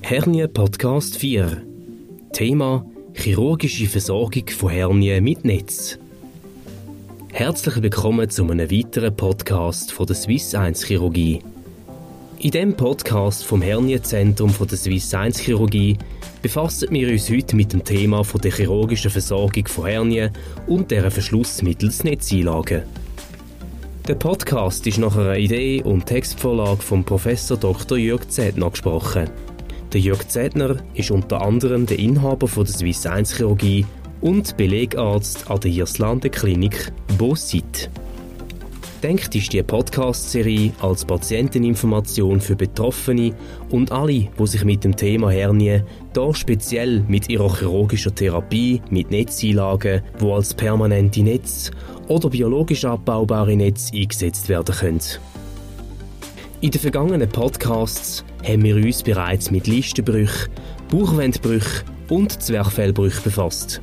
Hernie Podcast 4 Thema Chirurgische Versorgung von Hernie mit Netz. Herzlich willkommen zu einem weiteren Podcast von der Swiss 1 Chirurgie. In dem Podcast vom Hernienzentrum der Swiss 1 Chirurgie befassen wir uns heute mit dem Thema der chirurgischen Versorgung von Hernien und deren Verschluss mittels Netzeinlagen. Der Podcast ist nach einer Idee und Textvorlage von Professor Dr. Jörg Zedner gesprochen. Der Jörg Zedner ist unter anderem der Inhaber von der Swiss 1 Chirurgie und Belegarzt an der Hirslande Klinik Bosit. Denkt ist die Podcast-Serie als Patienteninformation für Betroffene und alle, die sich mit dem Thema Hernie, da speziell mit ihrer chirurgischen Therapie mit Netzeinlagen, wo als permanente Netz oder biologisch abbaubare Netze eingesetzt werden können. In den vergangenen Podcasts haben wir uns bereits mit Listenbrüchen, Bauchwandbrüchen und Zwerchfellbrüchen befasst.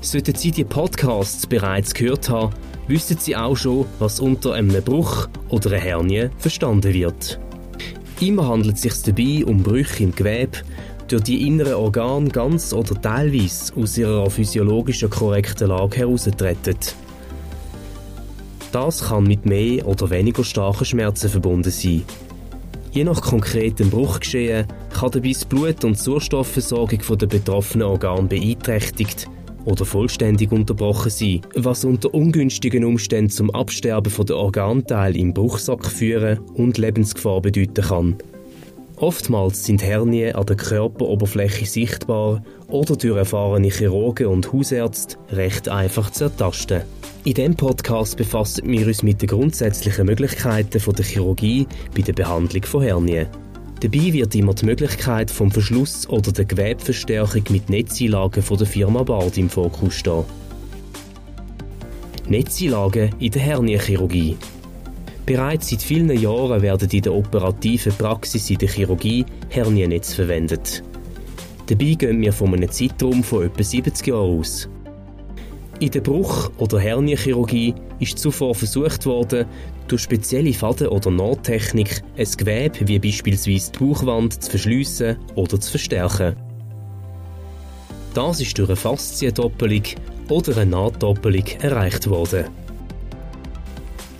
Sollten Sie die Podcasts bereits gehört haben, wissen Sie auch schon, was unter einem Bruch oder einer Hernie verstanden wird. Immer handelt es sich dabei um Brüche im Gewebe, durch die inneren Organe ganz oder teilweise aus ihrer physiologischen korrekten Lage heraustreten. Das kann mit mehr oder weniger starken Schmerzen verbunden sein. Je nach konkretem Bruchgeschehen kann dabei das Blut- und die Sauerstoffversorgung der betroffenen Organe beeinträchtigt oder vollständig unterbrochen sein, was unter ungünstigen Umständen zum Absterben der Organteile im Bruchsack führen und Lebensgefahr bedeuten kann. Oftmals sind Hernien an der Körperoberfläche sichtbar oder durch erfahrene Chirurgen und Hausärzte recht einfach zu ertasten. In diesem Podcast befassen wir uns mit den grundsätzlichen Möglichkeiten der Chirurgie bei der Behandlung von Hernien. Dabei wird immer die Möglichkeit vom Verschluss oder der Gewebeverstärkung mit Netzeinlagen von der Firma Bard im Fokus stehen. Netzeinlagen in der Hernienchirurgie. Bereits seit vielen Jahren werden in der operativen Praxis in der Chirurgie Herniennetze verwendet. Dabei gehen wir von einem Zeitraum von etwa 70 Jahren aus. In der Bruch- oder Hernienchirurgie ist zuvor versucht worden, durch spezielle Faden- oder Nahttechnik ein Gewebe wie beispielsweise die Bauchwand zu verschliessen oder zu verstärken. Das ist durch eine Fasziendoppelung oder eine Nahtdoppelung erreicht worden.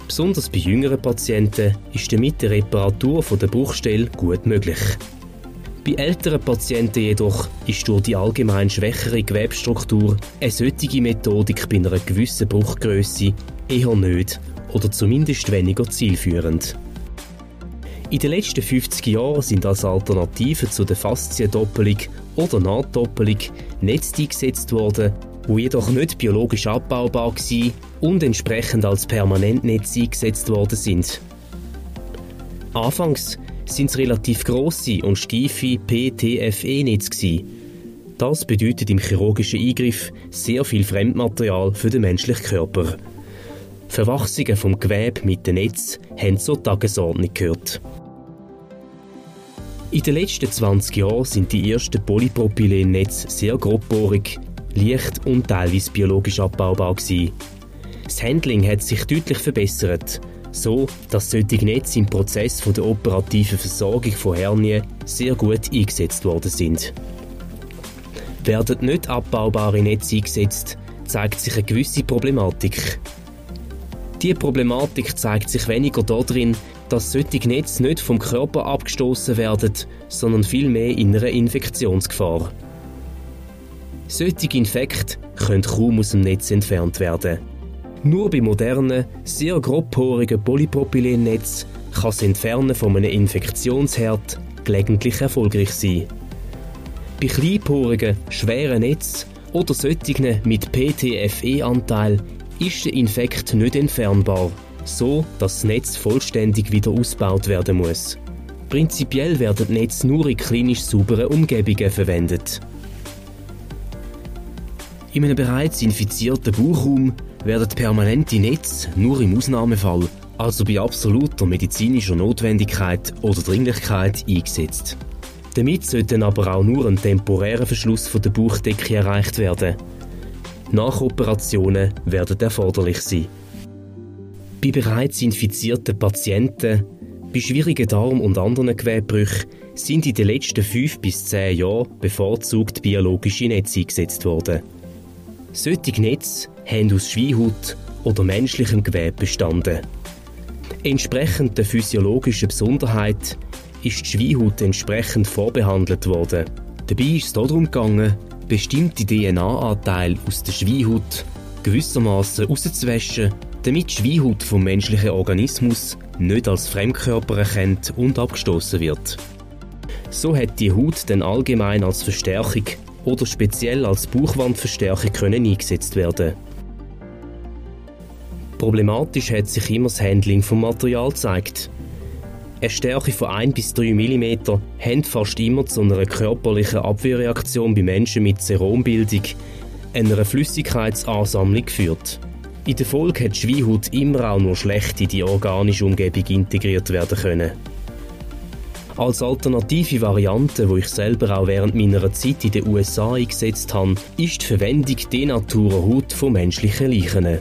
Besonders bei jüngeren Patienten ist damit die Reparatur der Bruchstelle gut möglich. Bei älteren Patienten jedoch ist durch die allgemein schwächere Gewebstruktur eine solche Methodik bei einer gewissen Bruchgröße eher nicht oder zumindest weniger zielführend. In den letzten 50 Jahren sind als Alternative zu der Fasziendoppelung oder Nahtdoppelung Netze eingesetzt worden, wo jedoch nicht biologisch abbaubar waren und entsprechend als Permanentnetz eingesetzt worden sind. Anfangs sind es relativ grosse und steife PTFE-Netze Das bedeutet im chirurgischen Eingriff sehr viel Fremdmaterial für den menschlichen Körper. Verwachsungen vom Gewebe mit dem Netz haben zur Tagesordnung gehört. In den letzten 20 Jahren sind die ersten Polypropylen-Netze sehr grobbohrig, leicht und teilweise biologisch abbaubar gewesen. Das Handling hat sich deutlich verbessert so dass solche Netze im Prozess von der operativen Versorgung von Hernien sehr gut eingesetzt worden sind. Werden nicht abbaubare Netze eingesetzt, zeigt sich eine gewisse Problematik. Diese Problematik zeigt sich weniger darin, dass solche Netze nicht vom Körper abgestoßen werden, sondern vielmehr in einer Infektionsgefahr. Solche Infekte können kaum aus dem Netz entfernt werden. Nur bei modernen, sehr grobporigen Polypropylennetzen kann das Entfernen von einem Infektionsherd gelegentlich erfolgreich sein. Bei kleinporigen, schweren Netzen oder solchen mit PTFE-Anteil ist der Infekt nicht entfernbar, so dass das Netz vollständig wieder ausgebaut werden muss. Prinzipiell werden Netze nur in klinisch sauberen Umgebungen verwendet. In einem bereits infizierten Bauchraum werden permanente Netze nur im Ausnahmefall, also bei absoluter medizinischer Notwendigkeit oder Dringlichkeit, eingesetzt. Damit sollte aber auch nur ein temporärer Verschluss von der Bauchdecke erreicht werden. Nachoperationen werden erforderlich sein. Bei bereits infizierten Patienten Bei schwierigen Darm- und anderen Gewebebrüchen sind in den letzten fünf bis zehn Jahren bevorzugt biologische Netze eingesetzt worden. Solche Netze haben aus Schweinhaut oder menschlichem Gewebe bestanden. Entsprechend der physiologischen Besonderheit ist die Schweinhaut entsprechend vorbehandelt worden. Dabei ist es darum gegangen, bestimmte DNA-Anteile aus der Schweinhaut gewissermaßen rauszuwaschen, damit die Schweinhaut vom menschlichen Organismus nicht als Fremdkörper erkannt und abgestoßen wird. So hat die Haut dann allgemein als Verstärkung oder speziell als Bauchwandverstärkung können eingesetzt werden. Problematisch hat sich immer das Handling vom Material gezeigt. Eine Stärke von 1 bis 3 mm hat fast immer zu einer körperlichen Abwehrreaktion bei Menschen mit Serumbildung, einer Flüssigkeitsansammlung geführt. In der Folge hat die Schweinhaut immer auch nur schlecht in die organische Umgebung integriert werden können. Als alternative Variante, wo ich selber auch während meiner Zeit in den USA eingesetzt habe, ist die Verwendung denaturer Haut von menschlichen Leichen.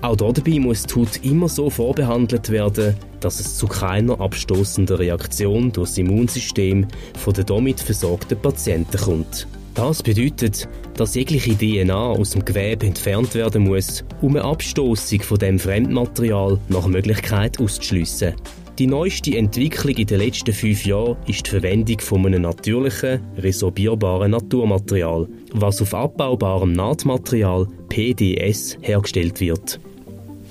Auch dabei muss die Haut immer so vorbehandelt werden, dass es zu keiner abstoßenden Reaktion durch das Immunsystem von den damit versorgten Patienten kommt. Das bedeutet, dass jegliche DNA aus dem Gewebe entfernt werden muss, um eine Abstoßung von dem Fremdmaterial nach Möglichkeit auszuschliessen. Die neueste Entwicklung in den letzten fünf Jahren ist die Verwendung von einem natürlichen, resorbierbaren Naturmaterial, was auf abbaubarem Nahtmaterial PDS hergestellt wird.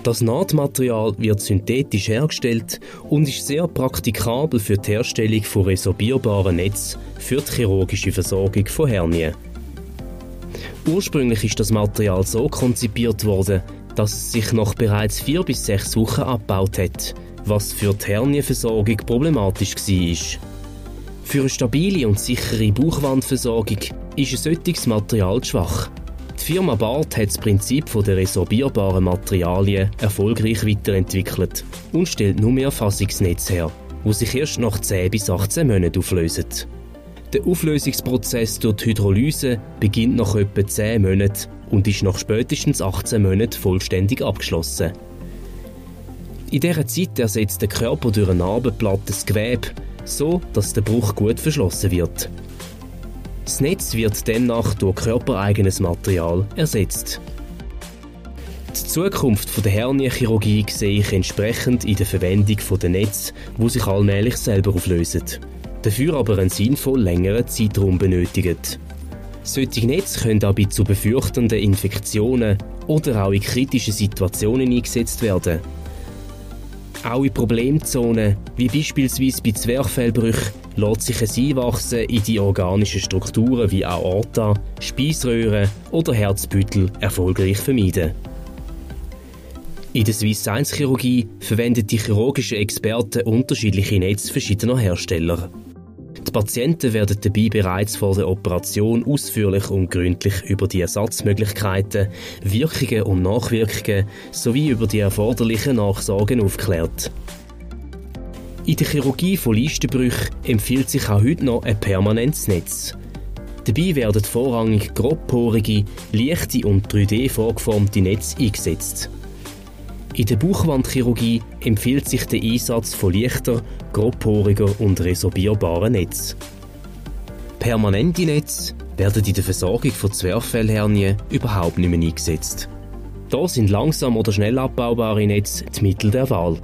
Das Nahtmaterial wird synthetisch hergestellt und ist sehr praktikabel für die Herstellung von resorbierbaren Netzen für die chirurgische Versorgung von Hernien. Ursprünglich ist das Material so konzipiert worden, dass es sich nach bereits vier bis sechs Wochen abgebaut hat, was für die Hernienversorgung problematisch war. Für eine stabile und sichere Bauchwandversorgung ist ein solches Material schwach. Die Firma Barth hat das Prinzip der resorbierbaren Materialien erfolgreich weiterentwickelt und stellt nur mehr Fassungsnetz her, wo sich erst nach 10 bis 18 Monaten auflösen. Der Auflösungsprozess durch die Hydrolyse beginnt nach etwa 10 Monaten und ist nach spätestens 18 Monaten vollständig abgeschlossen. In dieser Zeit ersetzt der Körper durch ein Narbenblatt das Gewebe, so dass der Bruch gut verschlossen wird. Das Netz wird demnach durch körpereigenes Material ersetzt. Die Zukunft der Hernienchirurgie sehe ich entsprechend in der Verwendung der Netz, wo sich allmählich selber auflösen. Dafür aber einen sinnvoll längeren Zeitraum benötigen. Solche Netze können aber zu befürchtenden Infektionen oder auch in kritischen Situationen eingesetzt werden. Auch in Problemzonen, wie beispielsweise bei Zwerchfellbrüchen, lässt sich ein Einwachsen in die organischen Strukturen wie Aorta, Speiseröhre oder Herzbüttel erfolgreich vermeiden. In der Swiss Science Chirurgie verwenden die chirurgischen Experten unterschiedliche Netze verschiedener Hersteller. Die Patienten werden dabei bereits vor der Operation ausführlich und gründlich über die Ersatzmöglichkeiten, Wirkungen und Nachwirkungen sowie über die erforderlichen Nachsorgen aufgeklärt. In der Chirurgie von Leistenbrüchen empfiehlt sich auch heute noch ein permanentes Netz. Dabei werden vorrangig grobporige, leichte und 3D vorgeformte Netze eingesetzt. In der Bauchwandchirurgie empfiehlt sich der Einsatz von leichter, grobporiger und resorbierbaren Netz. Permanente Netze werden in der Versorgung von Zwerchfellhernien überhaupt nicht mehr eingesetzt. Da sind langsam oder schnell abbaubare Netze die Mittel der Wahl.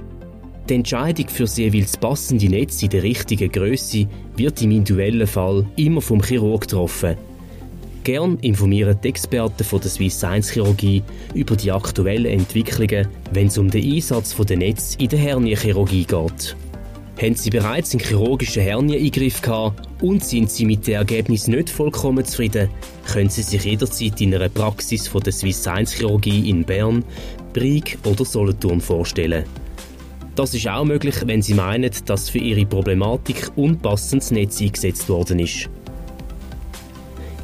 Die Entscheidung für das jeweils passende Netz in der richtigen Größe wird im individuellen Fall immer vom Chirurg getroffen, Gern informieren die Experten von der Swiss Science Chirurgie über die aktuellen Entwicklungen, wenn es um den Einsatz der Netz in der Hernienchirurgie geht. Haben Sie bereits einen chirurgischen Hernieneingriff gehabt und sind Sie mit dem Ergebnis nicht vollkommen zufrieden, können Sie sich jederzeit in einer Praxis von der Swiss Science Chirurgie in Bern, Brig oder Solothurn vorstellen. Das ist auch möglich, wenn Sie meinen, dass für Ihre Problematik unpassendes Netz eingesetzt worden ist.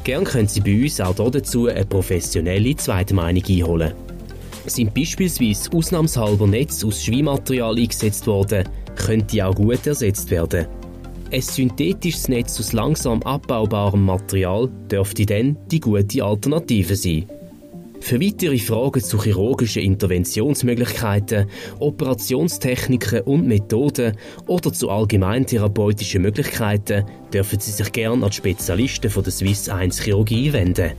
Gern können Sie bei uns auch dazu eine professionelle zweite Meinung einholen. Sind beispielsweise ausnahmshalber Netze aus Schweinmaterial eingesetzt worden, können die auch gut ersetzt werden. Ein synthetisches Netz aus langsam abbaubarem Material dürfte dann die gute Alternative sein. Für weitere Fragen zu chirurgischen Interventionsmöglichkeiten, Operationstechniken und Methoden oder zu allgemeintherapeutischen Möglichkeiten dürfen Sie sich gerne an die Spezialisten von der Swiss 1 Chirurgie wenden.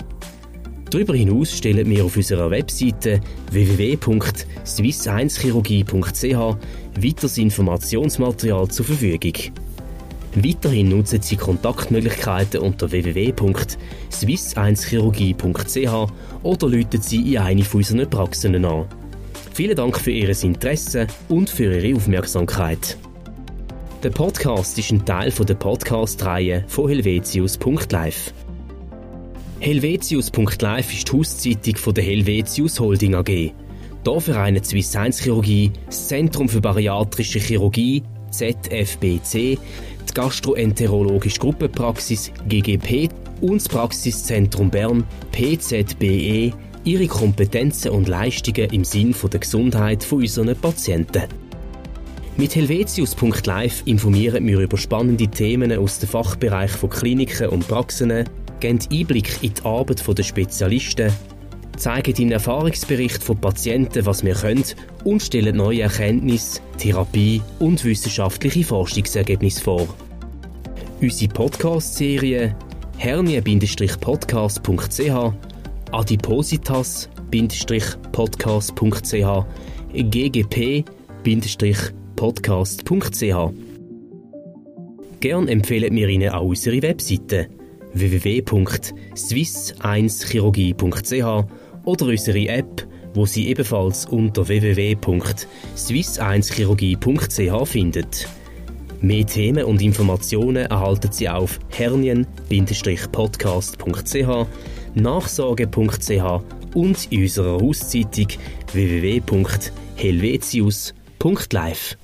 Darüber hinaus stellen wir auf unserer Webseite www.swiss1chirurgie.ch weiteres Informationsmaterial zur Verfügung. Weiterhin nutzen Sie Kontaktmöglichkeiten unter www.swiss1chirurgie.ch oder läuten Sie in eine von unseren Praxen an. Vielen Dank für Ihr Interesse und für Ihre Aufmerksamkeit. Der Podcast ist ein Teil der Podcast-Reihe von helvetius.live. Helvetius.live ist die Hauszeitung der Helvetius Holding AG. Hier vereinen Swiss 1 Chirurgie, das Zentrum für Bariatrische Chirurgie, ZFBC, Gastroenterologische Gruppenpraxis GGP und das Praxiszentrum Bern PZBE ihre Kompetenzen und Leistungen im Sinn der Gesundheit von unseren Patienten. Mit Helvetius.live informieren wir über spannende Themen aus dem Fachbereich von Kliniken und Praxen, geben Einblick in die Arbeit der Spezialisten, zeigen den Erfahrungsbericht von Patienten, was wir können und stellen neue Erkenntnisse, Therapie und wissenschaftliche Forschungsergebnisse vor. Unsere Podcast-Serie hernie-podcast.ch, adipositas-podcast.ch, ggp-podcast.ch. Gern empfehlen wir Ihnen auch unsere Webseite www.swiss1chirurgie.ch oder unsere App, wo Sie ebenfalls unter www.swiss1chirurgie.ch finden. Mehr Themen und Informationen erhalten Sie auf hernien-podcast.ch, nachsorge.ch und in unserer Hauszeitung www.helvetius.live.